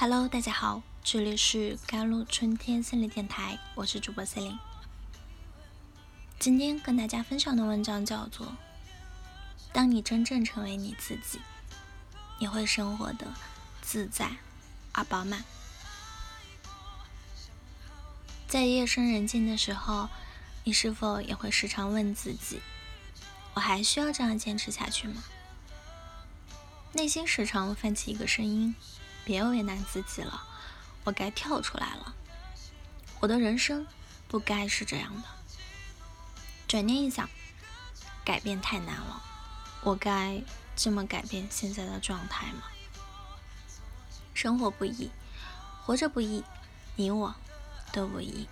Hello，大家好，这里是甘露春天心理电台，我是主播 C 琳。今天跟大家分享的文章叫做《当你真正成为你自己》，你会生活的自在而饱满。在夜深人静的时候，你是否也会时常问自己：我还需要这样坚持下去吗？内心时常泛起一个声音。别为难自己了，我该跳出来了。我的人生不该是这样的。转念一想，改变太难了，我该这么改变现在的状态吗？生活不易，活着不易，你我都不易。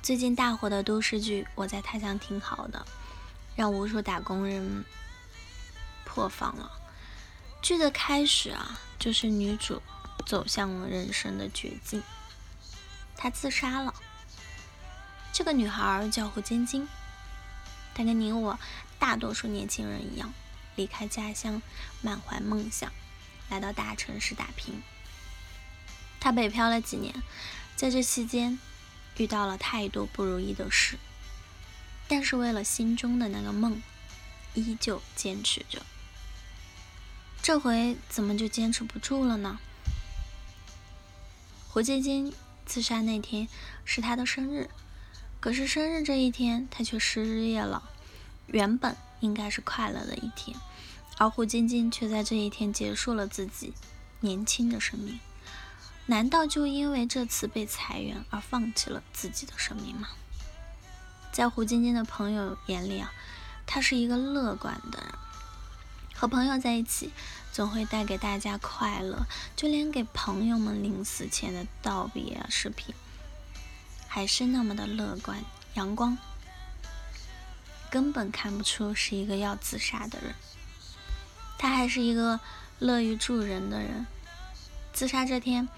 最近大火的都市剧《我在他乡挺好的》，让无数打工人破防了。剧的开始啊。就是女主走向了人生的绝境，她自杀了。这个女孩叫胡晶晶，她跟你我大多数年轻人一样，离开家乡，满怀梦想，来到大城市打拼。她北漂了几年，在这期间遇到了太多不如意的事，但是为了心中的那个梦，依旧坚持着。这回怎么就坚持不住了呢？胡晶晶自杀那天是她的生日，可是生日这一天她却失业了。原本应该是快乐的一天，而胡晶晶却在这一天结束了自己年轻的生命。难道就因为这次被裁员而放弃了自己的生命吗？在胡晶晶的朋友眼里啊，她是一个乐观的人。和朋友在一起，总会带给大家快乐。就连给朋友们临死前的道别视频，还是那么的乐观阳光，根本看不出是一个要自杀的人。他还是一个乐于助人的人。自杀这天，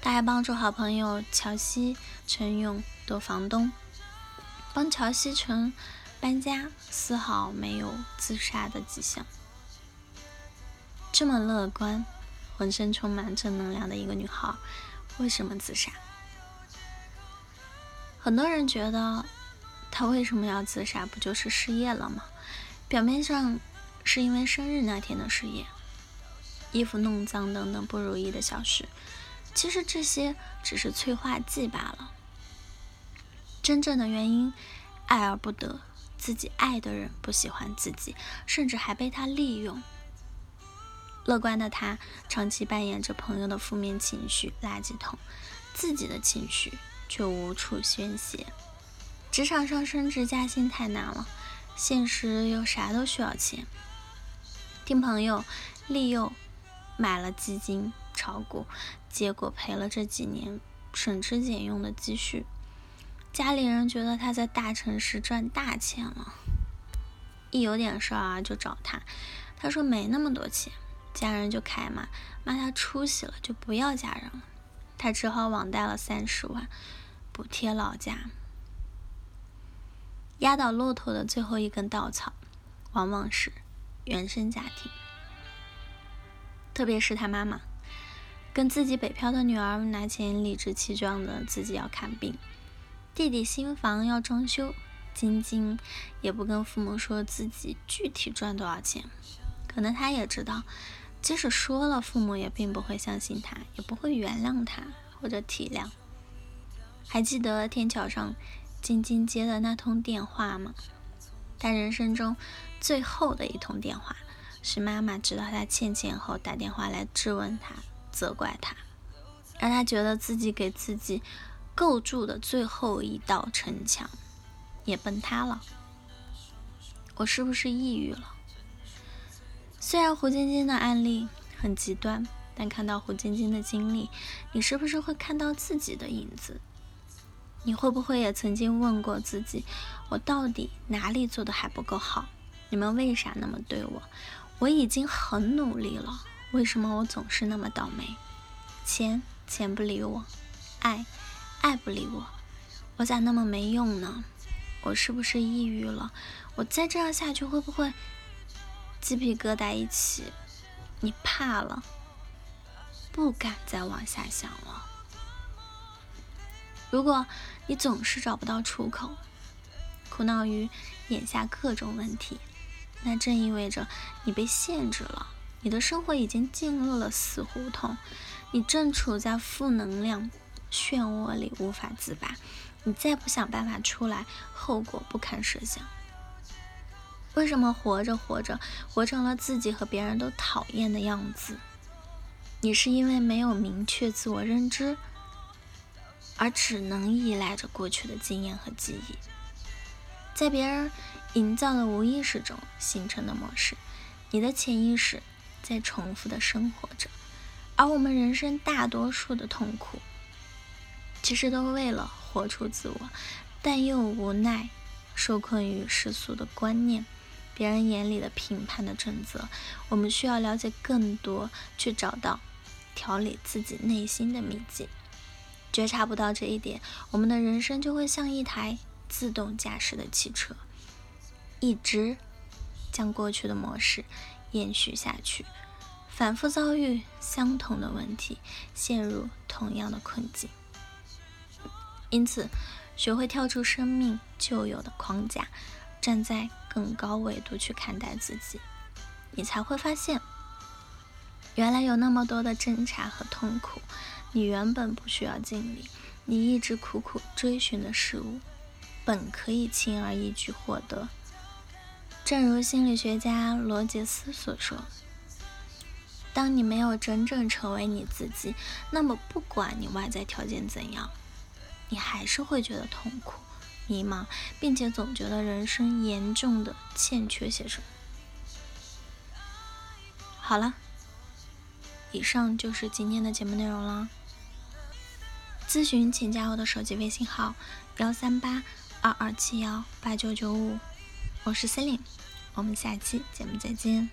他还帮助好朋友乔西陈勇躲房东，帮乔西陈搬家，丝毫没有自杀的迹象。这么乐观、浑身充满正能量的一个女孩，为什么自杀？很多人觉得她为什么要自杀？不就是失业了吗？表面上是因为生日那天的失业、衣服弄脏等等不如意的小事，其实这些只是催化剂罢了。真正的原因，爱而不得，自己爱的人不喜欢自己，甚至还被他利用。乐观的他，长期扮演着朋友的负面情绪垃圾桶，自己的情绪却无处宣泄。职场上升职加薪太难了，现实又啥都需要钱。听朋友利诱买了基金炒股，结果赔了这几年省吃俭用的积蓄。家里人觉得他在大城市赚大钱了，一有点事儿啊就找他，他说没那么多钱。家人就开骂，骂他出息了，就不要家人了。他只好网贷了三十万，补贴老家。压倒骆驼的最后一根稻草，往往是原生家庭，特别是他妈妈，跟自己北漂的女儿拿钱理直气壮的自己要看病，弟弟新房要装修，晶晶也不跟父母说自己具体赚多少钱，可能他也知道。即使说了，父母也并不会相信他，也不会原谅他或者体谅。还记得天桥上晶晶接的那通电话吗？他人生中最后的一通电话，是妈妈知道他欠钱后打电话来质问他、责怪他，让他觉得自己给自己构筑的最后一道城墙也崩塌了。我是不是抑郁了？虽然胡晶晶的案例很极端，但看到胡晶晶的经历，你是不是会看到自己的影子？你会不会也曾经问过自己：我到底哪里做的还不够好？你们为啥那么对我？我已经很努力了，为什么我总是那么倒霉？钱钱不理我，爱爱不理我，我咋那么没用呢？我是不是抑郁了？我再这样下去会不会？鸡皮疙瘩一起，你怕了，不敢再往下想了。如果你总是找不到出口，苦恼于眼下各种问题，那正意味着你被限制了，你的生活已经进入了死胡同，你正处在负能量漩涡里无法自拔。你再不想办法出来，后果不堪设想。为什么活着活着，活成了自己和别人都讨厌的样子？你是因为没有明确自我认知，而只能依赖着过去的经验和记忆，在别人营造的无意识中形成的模式，你的潜意识在重复的生活着。而我们人生大多数的痛苦，其实都为了。活出自我，但又无奈受困于世俗的观念、别人眼里的评判的准则。我们需要了解更多，去找到调理自己内心的秘籍。觉察不到这一点，我们的人生就会像一台自动驾驶的汽车，一直将过去的模式延续下去，反复遭遇相同的问题，陷入同样的困境。因此，学会跳出生命旧有的框架，站在更高维度去看待自己，你才会发现，原来有那么多的挣扎和痛苦，你原本不需要经历，你一直苦苦追寻的事物，本可以轻而易举获得。正如心理学家罗杰斯所说：“当你没有真正成为你自己，那么不管你外在条件怎样。”你还是会觉得痛苦、迷茫，并且总觉得人生严重的欠缺些什么。好了，以上就是今天的节目内容了。咨询请加我的手机微信号：幺三八二二七幺八九九五，我是 Celine，我们下期节目再见。